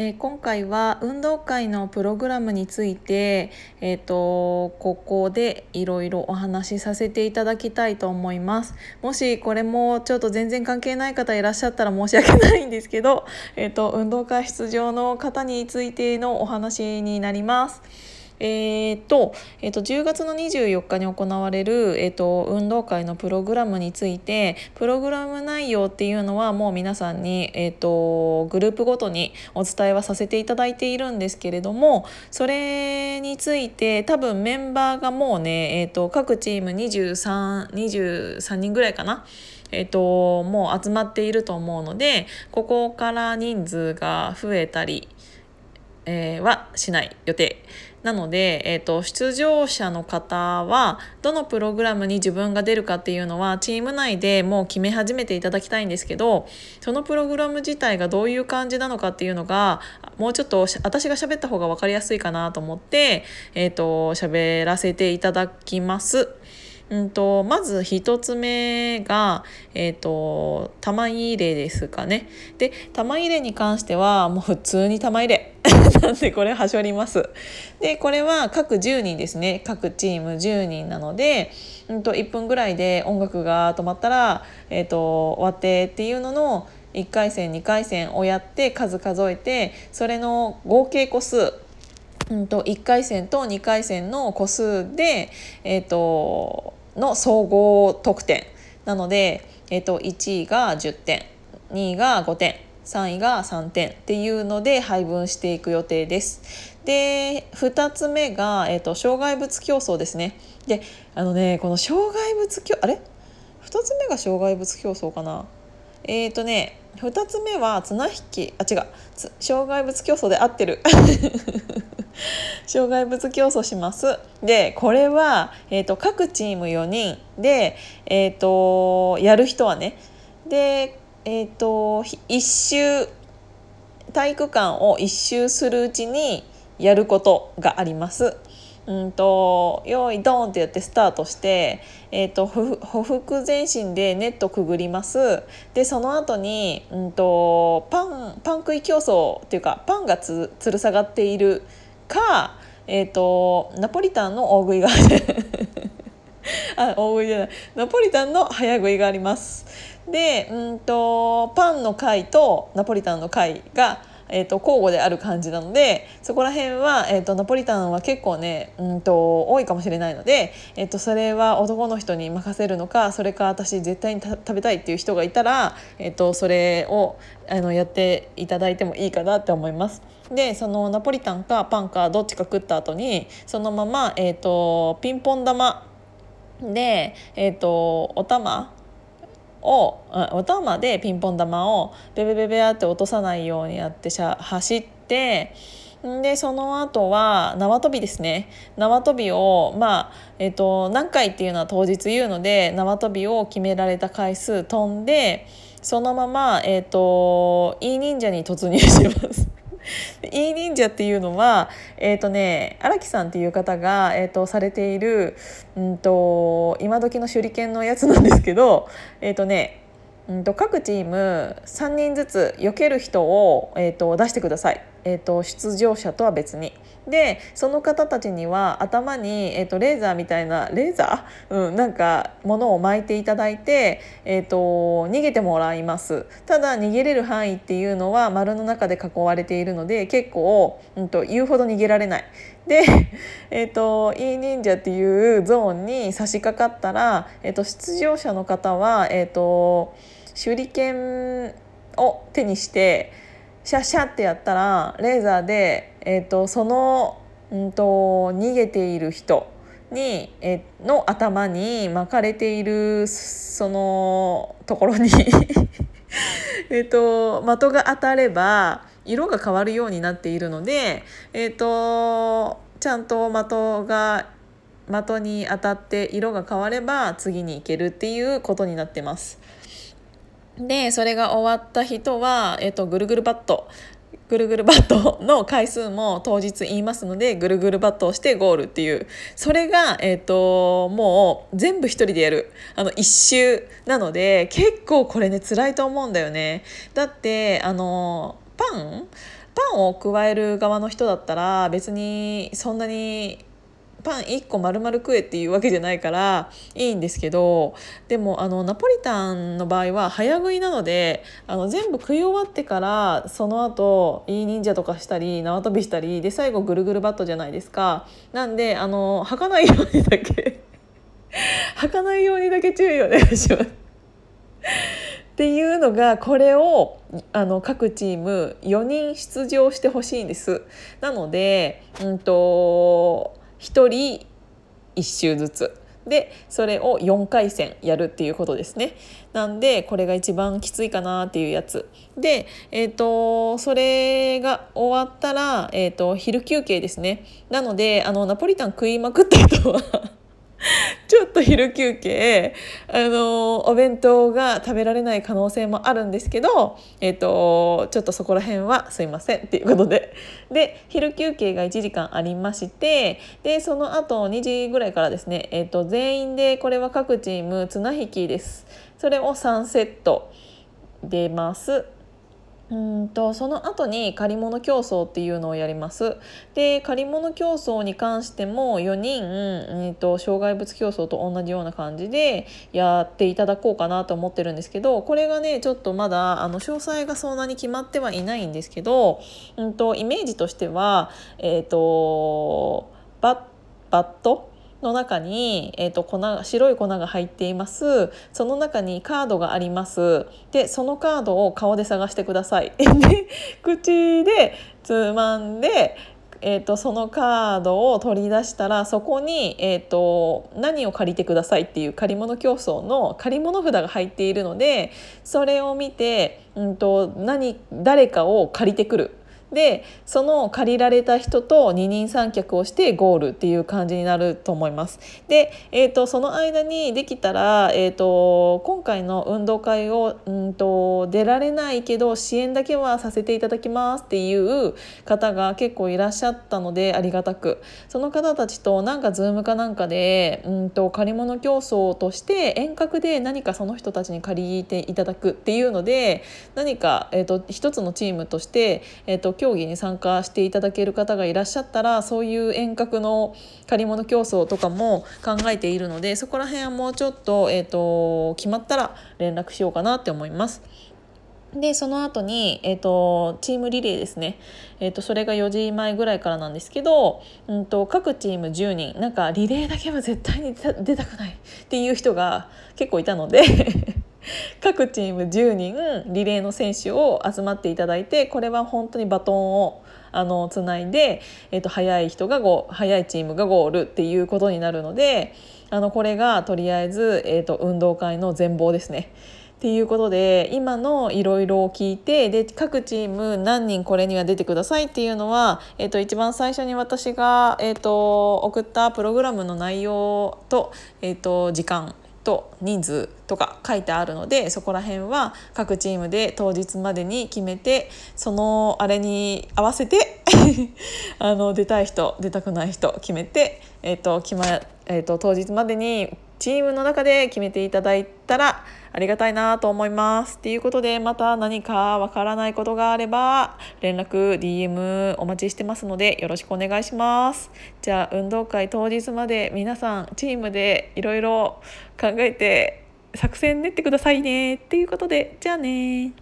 え、今回は運動会のプログラムについて、えーと、ここでいろいろお話しさせていただきたいと思いますもしこれもちょっと全然関係ない方いらっしゃったら申し訳ないんですけど、えーと運動会出場の方についてのお話になります。えーとえーと、10月の24日に行われる、えーと、運動会のプログラムについてプログラム内容っていうのはもう皆さんに、えーと、グループごとにお伝えはさせていただいているんですけれどもそれについて多分メンバーがもうね、えー、と各チーム 23, 23人ぐらいかな。えーともう集まっていると思うのでここから人数が増えたりえー、はしない予定なので、えーと、出場者の方はどのプログラムに自分が出るかっていうのはチーム内でもう決め始めていただきたいんですけどそのプログラム自体がどういう感じなのかっていうのがもうちょっと私が喋った方が分かりやすいかなと思って、えーと喋らせていただきます。うんと、まず1つ目が、えーと、玉入れですかね。で玉入れに関してはもう普通に玉入れ なんでこれはしょります。でこれは各10人ですね各チーム10人なので、うんと、1分ぐらいで音楽が止まったら、えーと終わってっていうのの1回戦2回戦をやって数数えてそれの合計個数うんと1回戦と2回戦の個数で、えーとの総合得点。なので、えー、と1位が10点2位が5点3位が3点っていうので配分していく予定です。で2つ目が、えーと、障害物競争ですね。であのねこの障害物競あれ？2つ目が障害物競争かな？えっ、ー、とね2つ目は綱引きあ違う。障害物競争で合ってる。障害物競争します。でこれは、えーと、各チーム4人。で、えーと、やる人はね。でえ、ー、と一周体育館を一周するうちにやることがあります。うんと用意ドーンってやってスタートして、えーと、ほふ前進でネットくぐります。でその後にうんとパンパン食い競争っていうかパンがつつる下がっているか、えーと、ナポリタンの大食いが あ大食いじゃないナポリタンの早食いがあります。でうんとパンの回とナポリタンの回がえーと、交互である感じなのでそこら辺は、えーと、ナポリタンは結構ねうんと多いかもしれないので、えーと、それは男の人に任せるのかそれか私絶対に食べたいっていう人がいたら、えー、とそれをあのやっていただいてもいいかなって思います。でそのナポリタンかパンかどっちか食った後にそのまま、えー、とピンポン玉で、えー、とお玉をお玉でピンポン玉をベベベベって落とさないようにやって走ってでその後は縄跳びですね縄跳びをまあ、えーと、何回っていうのは当日言うので縄跳びを決められた回数飛んでそのまま、えーと、いい忍者に突入します。いい忍者っていうのはえっ、ー、とね荒木さんっていう方が、えーと、されている、うんと、今時の手裏剣のやつなんですけどえっ、ー、とねうんと各チーム3人ずつ避ける人を、えーと、出してください、えーと、出場者とは別に。でその方たちには頭に、えーと、レーザーみたいなレーザー、うん、なんかものを巻いていただいて、えー、と逃げてもらいますただ逃げれる範囲っていうのは丸の中で囲われているので結構、うん、と言うほど逃げられない。で、えーと、いい忍者っていうゾーンに差し掛かったら、えー、と出場者の方は、えー、と手裏剣を手にしてシャッシャッってやったらレーザーで、えーと、その、うんと、逃げている人に、えの頭に巻かれているそのところに えと的が当たれば色が変わるようになっているので、えーとちゃんと的が的に当たって色が変われば次に行けるっていうことになってます。でそれが終わった人は、えっと、ぐるぐるバット。ぐるぐるバットの回数も当日言いますのでぐるぐるバットをしてゴールっていう。それが、えーと、もう全部一人でやる。あの一周なので結構これね辛いと思うんだよね。だってあのパン？パンを加える側の人だったら別にそんなにパン1個丸々食えっていうわけじゃないからいいんですけどでもあのナポリタンの場合は早食いなのであの全部食い終わってからその後いい忍者とかしたり縄跳びしたりで最後ぐるぐるバットじゃないですかなんであの吐かないようにだけ 吐かないようにだけ注意お願いします。っていうのがこれをあの各チーム4人出場してほしいんです。なので、うんと1人1周ずつ。でそれを4回戦やるっていうことですね。なんでこれが一番きついかなっていうやつ。でえっ、ー、とそれが終わったら、えーと、昼休憩ですね。なのであのナポリタン食いまくった人は ちょっと昼休憩あのお弁当が食べられない可能性もあるんですけど、えーと、ちょっとそこら辺はすいませんっていうことで で昼休憩が1時間ありましてでその後2時ぐらいからですね、えーと全員でこれは各チーム綱引きです。それを3セット出ます。うんとその後に借り物競争っていうのをやります。で借り物競争に関しても4人、えーと、障害物競争と同じような感じでやっていただこうかなと思ってるんですけどこれがねちょっとまだあの詳細がそんなに決まってはいないんですけど、うんと、イメージとしては、えーとバッ、バットの中に、えーと、粉白い粉が入っています。その中にカードがあります。でそのカードを顔で探してください。で口でつまんでえーと、そのカードを取り出したらそこに、えーと何を借りてくださいっていう借り物競争の借り物札が入っているのでそれを見て、うんと何誰かを借りてくる。でその借りられた人と二人三脚をしてゴールっていう感じになると思います。で、えーと、その間にできたら、えーと、今回の運動会を、うんと、出られないけど支援だけはさせていただきますっていう方が結構いらっしゃったのでありがたくその方たちとなんかズームかなんかで、うんと、借り物競争として遠隔で何かその人たちに借りていただくっていうので何か、えー、と一つのチームとして、えー、と競技に参加していただける方がいらっしゃったらそういう遠隔の借り物競争とかも考えているのでそこら辺はもうちょっと,、えーと、決まったら連絡しようかなって思います。でその後に、えーと、チームリレーですね、えーと、それが4時前ぐらいからなんですけど、うんと、各チーム10人なんかリレーだけは絶対に出たくないっていう人が結構いたので 各チーム10人リレーの選手を集まっていただいてこれは本当にバトンをあのつないで、えー、と速い人がゴ速いチームがゴールっていうことになるのであのこれがとりあえず、えー、と運動会の全貌ですね。っていうことで今のいろいろを聞いてで各チーム何人これには出てくださいっていうのは、えー、と一番最初に私が、えー、と送ったプログラムの内容と,、えー、と時間と人数とか書いてあるのでそこら辺は各チームで当日までに決めてそのあれに合わせて あの出たい人出たくない人決めて、えーと決まえーと当日までにチームの中で決めていただいたらありがたいなと思います。ということでまた何かわからないことがあれば連絡 DM お待ちしてますのでよろしくお願いします。じゃあ運動会当日まで皆さんチームでいろいろ考えて作戦練ってくださいね。ということでじゃあね